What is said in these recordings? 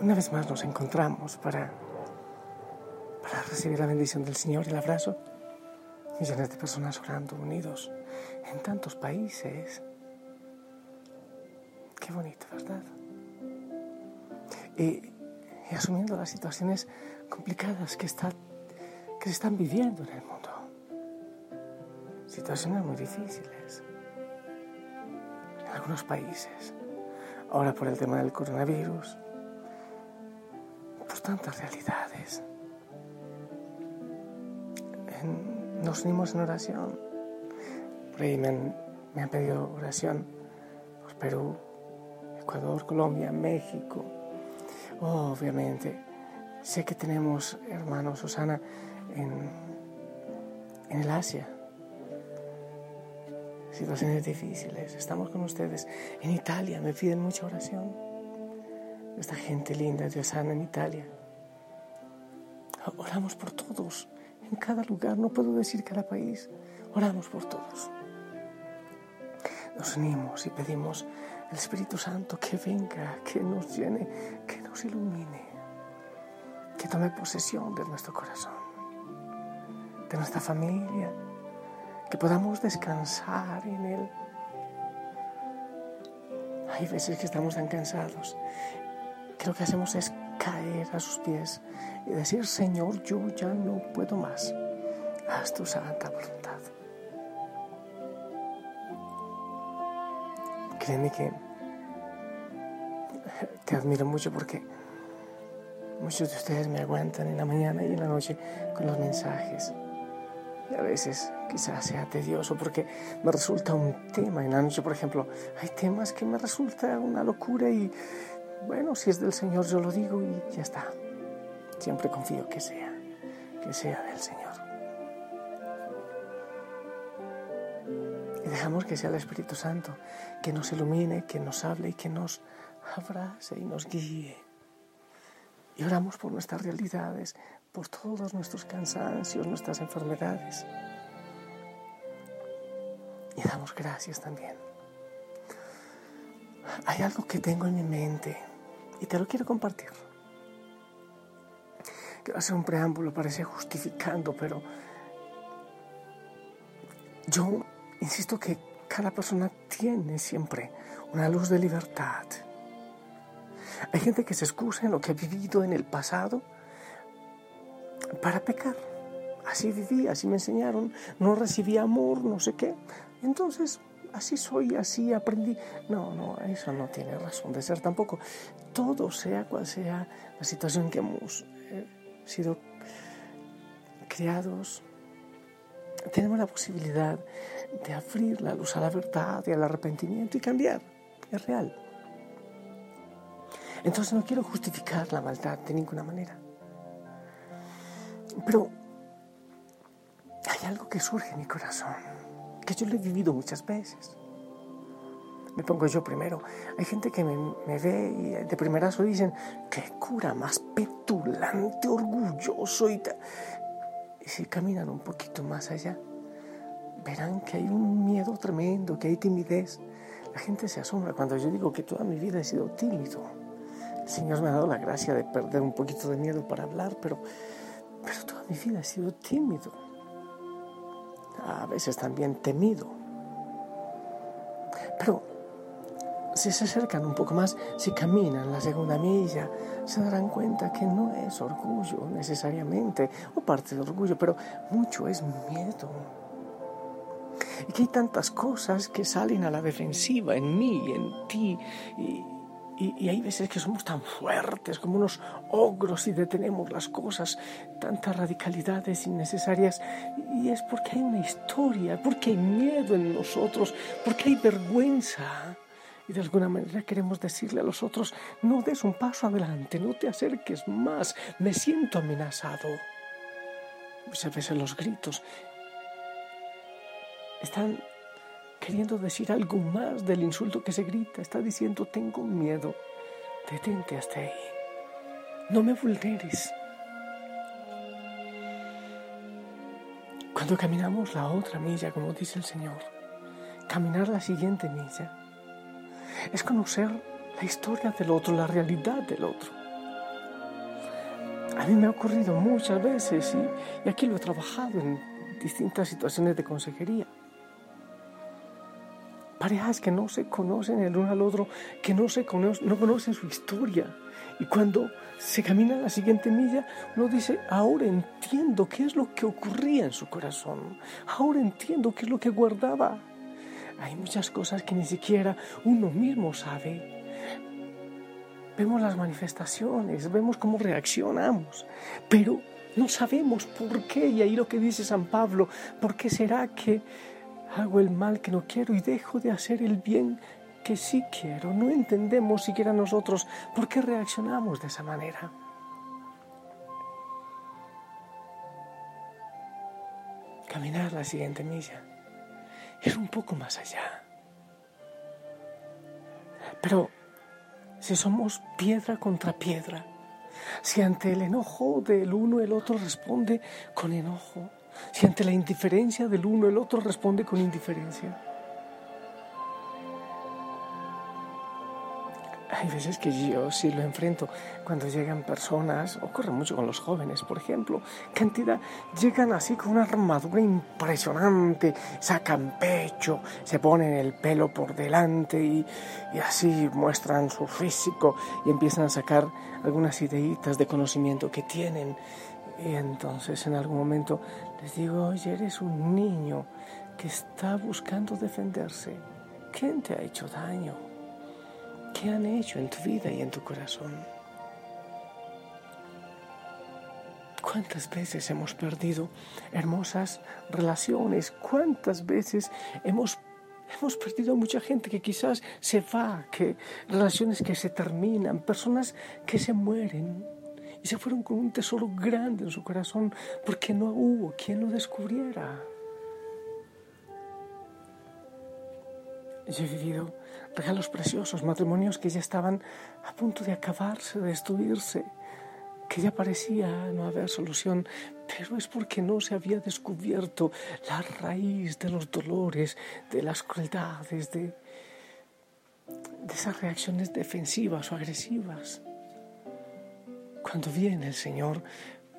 Una vez más nos encontramos para, para recibir la bendición del Señor y el abrazo. Millones de personas orando unidos en tantos países. Qué bonito, ¿verdad? Y, asumiendo las situaciones complicadas que, está, que se están viviendo en el mundo. Situaciones muy difíciles en algunos países. Ahora por el tema del coronavirus tantas realidades. nos unimos en oración. Por ahí me han, pedido oración por Perú, Ecuador, Colombia, México. obviamente, sé que tenemos hermanos Susana en, en el Asia. Situaciones difíciles. Estamos con ustedes. En Italia me piden mucha oración. Esta gente linda, Dios sana en Italia. Oramos por todos, en cada lugar, no puedo decir cada país, oramos por todos. Nos unimos y pedimos al Espíritu Santo que venga, que nos llene, que nos ilumine, que tome posesión de nuestro corazón, de nuestra familia, que podamos descansar en Él. Hay veces que estamos tan cansados que lo que hacemos es caer a sus pies y decir, Señor, yo ya no puedo más. Haz tu santa voluntad. Créeme que te admiro mucho porque muchos de ustedes me aguantan en la mañana y en la noche con los mensajes. Y a veces quizás sea tedioso porque me resulta un tema en la noche, por ejemplo. Hay temas que me resulta una locura y bueno, si es del Señor yo lo digo y ya está. Siempre confío que sea, que sea del Señor. Y dejamos que sea el Espíritu Santo que nos ilumine, que nos hable y que nos abrace y nos guíe. Y oramos por nuestras realidades, por todos nuestros cansancios, nuestras enfermedades. Y damos gracias también. Hay algo que tengo en mi mente y te lo quiero compartir. Quiero hacer un preámbulo, parece justificando, pero yo insisto que cada persona tiene siempre una luz de libertad. Hay gente que se excusa en lo que ha vivido en el pasado para pecar. Así viví, así me enseñaron, no recibí amor, no sé qué. Entonces así soy, así aprendí. No, no, eso no tiene razón de ser tampoco. Todo sea cual sea la situación en que hemos eh, sido criados, tenemos la posibilidad de abrir la luz a la verdad y al arrepentimiento y cambiar. Es real. Entonces no quiero justificar la maldad de ninguna manera. Pero hay algo que surge en mi corazón que yo lo he vivido muchas veces. Me pongo yo primero. Hay gente que me, ve y de primerazo dicen, qué cura más petulante, orgulloso y tal. Y si caminan un poquito más allá, verán que hay un miedo tremendo, que hay timidez. La gente se asombra cuando yo digo que toda mi vida he sido tímido. El Señor me ha dado la gracia de perder un poquito de miedo para hablar, pero, pero toda mi vida he sido tímido a veces también temido. Pero si se acercan un poco más, si caminan la segunda milla, se darán cuenta que no es orgullo necesariamente, o parte de orgullo, pero mucho es miedo. Y que hay tantas cosas que salen a la defensiva en mí, en ti, y, y, hay veces que somos tan fuertes como unos ogros y detenemos las cosas, tantas radicalidades innecesarias. Y es porque hay una historia, porque hay miedo en nosotros, porque hay vergüenza. Y de alguna manera queremos decirle a los otros, no des un paso adelante, no te acerques más, me siento amenazado. Muchas veces los gritos están queriendo decir algo más del insulto que se grita. Está diciendo, tengo miedo. Detente hasta ahí. No me vulneres. Cuando caminamos la otra milla, como dice el Señor, caminar la siguiente milla es conocer la historia del otro, la realidad del otro. A mí me ha ocurrido muchas veces y, y aquí lo he trabajado en distintas situaciones de consejería parejas que no se conocen el uno al otro, que no, se conocen, no conocen su historia. Y cuando se camina la siguiente milla, uno dice, ahora entiendo qué es lo que ocurría en su corazón, ahora entiendo qué es lo que guardaba. Hay muchas cosas que ni siquiera uno mismo sabe. Vemos las manifestaciones, vemos cómo reaccionamos, pero no sabemos por qué. Y ahí lo que dice San Pablo, ¿por qué será que Hago el mal que no quiero y dejo de hacer el bien que sí quiero. No entendemos siquiera nosotros por qué reaccionamos de esa manera. Caminar la siguiente milla, ir un poco más allá. Pero si somos piedra contra piedra, si ante el enojo del uno el otro responde con enojo, si ante la indiferencia del uno el otro responde con indiferencia. Hay veces que yo sí lo enfrento cuando llegan personas, ocurre mucho con los jóvenes, por ejemplo, cantidad, llegan así con una armadura impresionante, sacan pecho, se ponen el pelo por delante y, y así muestran su físico y empiezan a sacar algunas ideitas de conocimiento que tienen y entonces en algún momento les digo, oye, eres un niño que está buscando defenderse. ¿Quién te ha hecho daño? ¿Qué han hecho en tu vida y en tu corazón? ¿Cuántas veces hemos perdido hermosas relaciones? ¿Cuántas veces hemos, hemos perdido a mucha gente que quizás se va, que relaciones que se terminan, personas que se mueren? Y se fueron con un tesoro grande en su corazón porque no hubo quien lo descubriera. Yo he vivido regalos preciosos, matrimonios que ya estaban a punto de acabarse, de destruirse, que ya parecía no haber solución, pero es porque no se había descubierto la raíz de los dolores, de las crueldades, de, de esas reacciones defensivas o agresivas. Cuando viene el Señor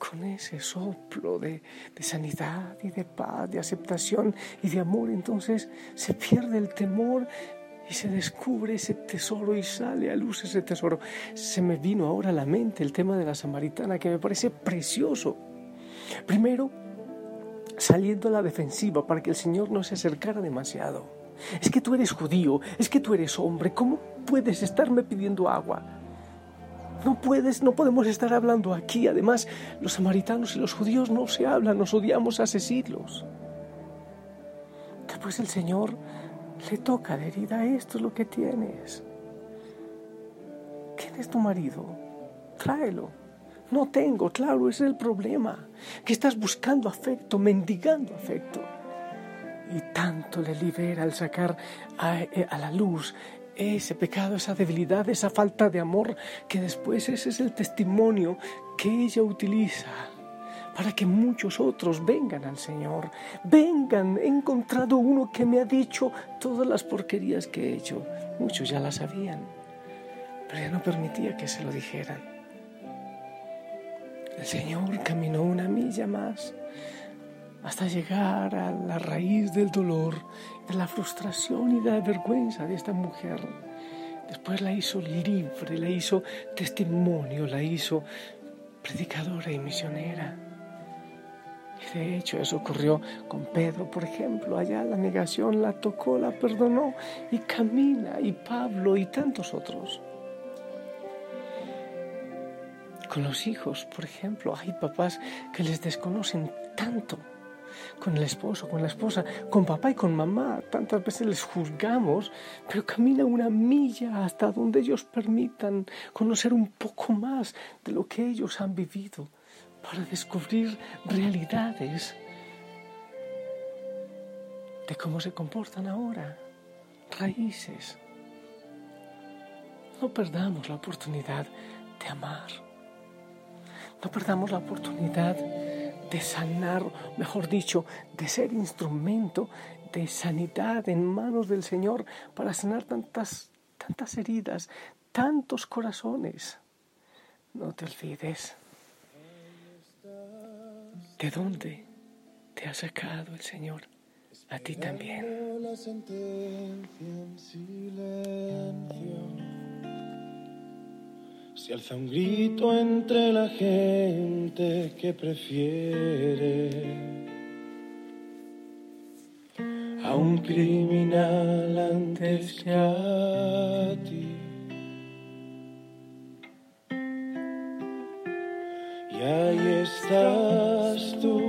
con ese soplo de, sanidad y de paz, de aceptación y de amor, entonces se pierde el temor y se descubre ese tesoro y sale a luz ese tesoro. Se me vino ahora a la mente el tema de la samaritana que me parece precioso. Primero, saliendo a la defensiva para que el Señor no se acercara demasiado. Es que tú eres judío, es que tú eres hombre, ¿cómo puedes estarme pidiendo agua? No puedes, no podemos estar hablando aquí. Además, los samaritanos y los judíos no se hablan, nos odiamos hace siglos. Después el Señor le toca de herida, esto es lo que tienes. ¿Quién es tu marido? Tráelo. No tengo, claro, ese es el problema, que estás buscando afecto, mendigando afecto. Y tanto le libera al sacar a, eh, a la luz ese pecado, esa debilidad, esa falta de amor, que después ese es el testimonio que ella utiliza para que muchos otros vengan al Señor. Vengan, he encontrado uno que me ha dicho todas las porquerías que he hecho. Muchos ya las sabían, pero ella no permitía que se lo dijeran. El Señor caminó una milla más hasta llegar a la raíz del dolor, de la frustración y de la vergüenza de esta mujer. Después la hizo libre, la hizo testimonio, la hizo predicadora y misionera. Y de hecho eso ocurrió con Pedro, por ejemplo. Allá la negación la tocó, la perdonó y camina, y Pablo y tantos otros. Con los hijos, por ejemplo, hay papás que les desconocen tanto. Con el esposo, con la esposa, con papá y con mamá. Tantas veces les juzgamos, pero camina una milla hasta donde ellos permitan conocer un poco más de lo que ellos han vivido para descubrir realidades de cómo se comportan ahora, raíces. No perdamos la oportunidad de amar. No perdamos la oportunidad de sanar, mejor dicho, de ser instrumento de sanidad en manos del Señor para sanar tantas, tantas heridas, tantos corazones. No te olvides. ¿De dónde te ha sacado el Señor? A ti también. Se alza un grito entre la gente que prefiere a un criminal antes que a ti. Y ahí estás tú,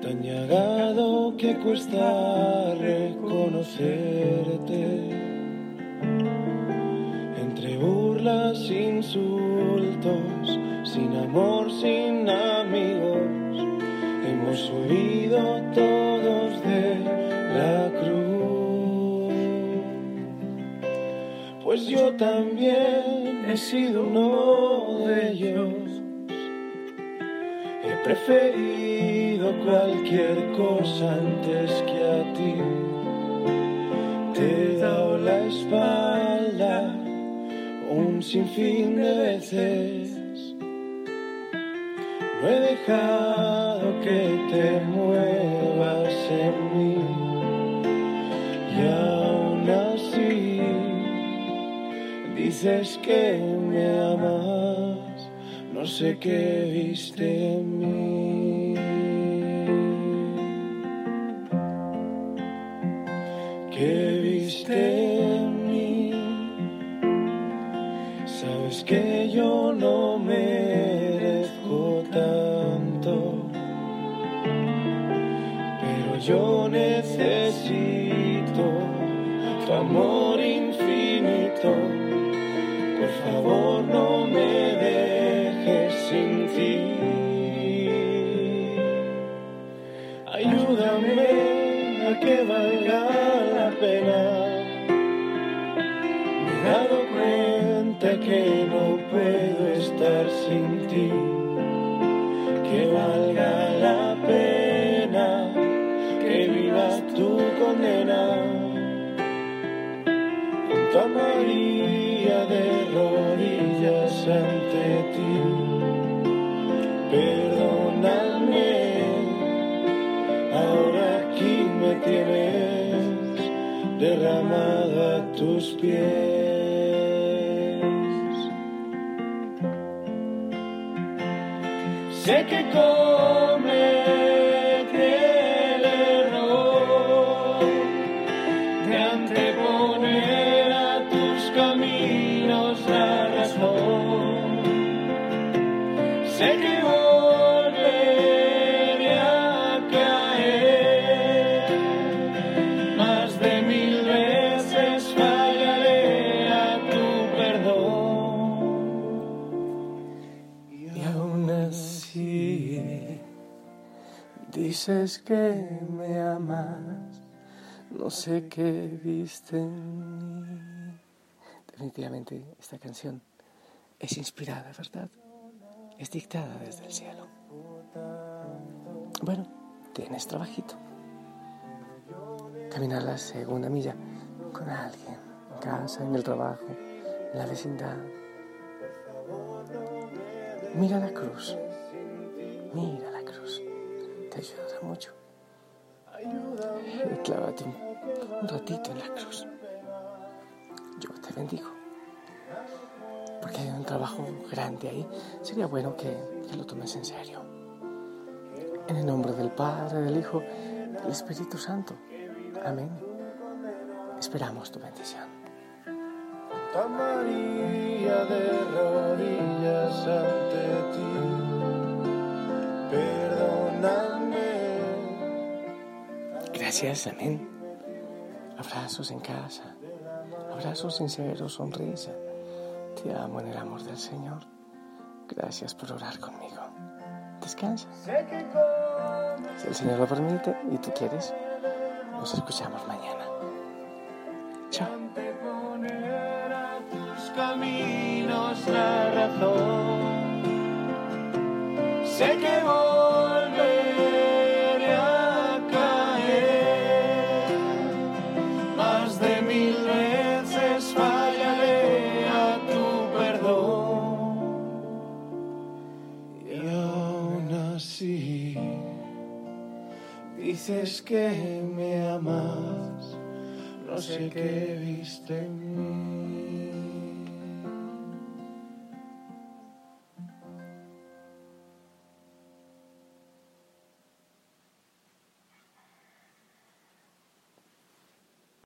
tan llegado que cuesta reconocerte. Burlas, insultos, sin amor, sin amigos, hemos huido todos de la cruz. Pues yo también he sido uno de ellos. He preferido cualquier cosa antes que a ti. Te he dado la espalda un sinfín de veces. No he dejado que te muevas en mí. Y aún así dices que me amas. No sé qué viste en mí. Yo necesito tu amor infinito. Por favor, no me dejes sin ti. Ayúdame a que valga la pena. Me he dado cuenta que no puedo estar sin ti, que valga María de rodillas ante ti, perdóname, ahora aquí me tienes derramado a tus pies. Sé que cometí que me amas, no sé qué viste en mí. Definitivamente esta canción es inspirada, ¿verdad? Es dictada desde el cielo. Bueno, tienes trabajito. Caminar la segunda milla con alguien, en casa, en el trabajo, en la vecindad. Mira la cruz. Mira la cruz. te mucho. Y clávate un, ratito en la cruz. Yo te bendigo. Porque hay un trabajo grande ahí. Sería bueno que, lo tomes en serio. En el nombre del Padre, del Hijo, del Espíritu Santo. Amén. Esperamos tu bendición. María de rodillas ante ti, Gracias, amén. Abrazos en casa, abrazos sinceros, sonrisa. Te amo en el amor del Señor. Gracias por orar conmigo. Descansa. Si el Señor lo permite y tú quieres, nos escuchamos mañana. Chao. caminos la razón. Dices que me amas. No sé qué viste en mí.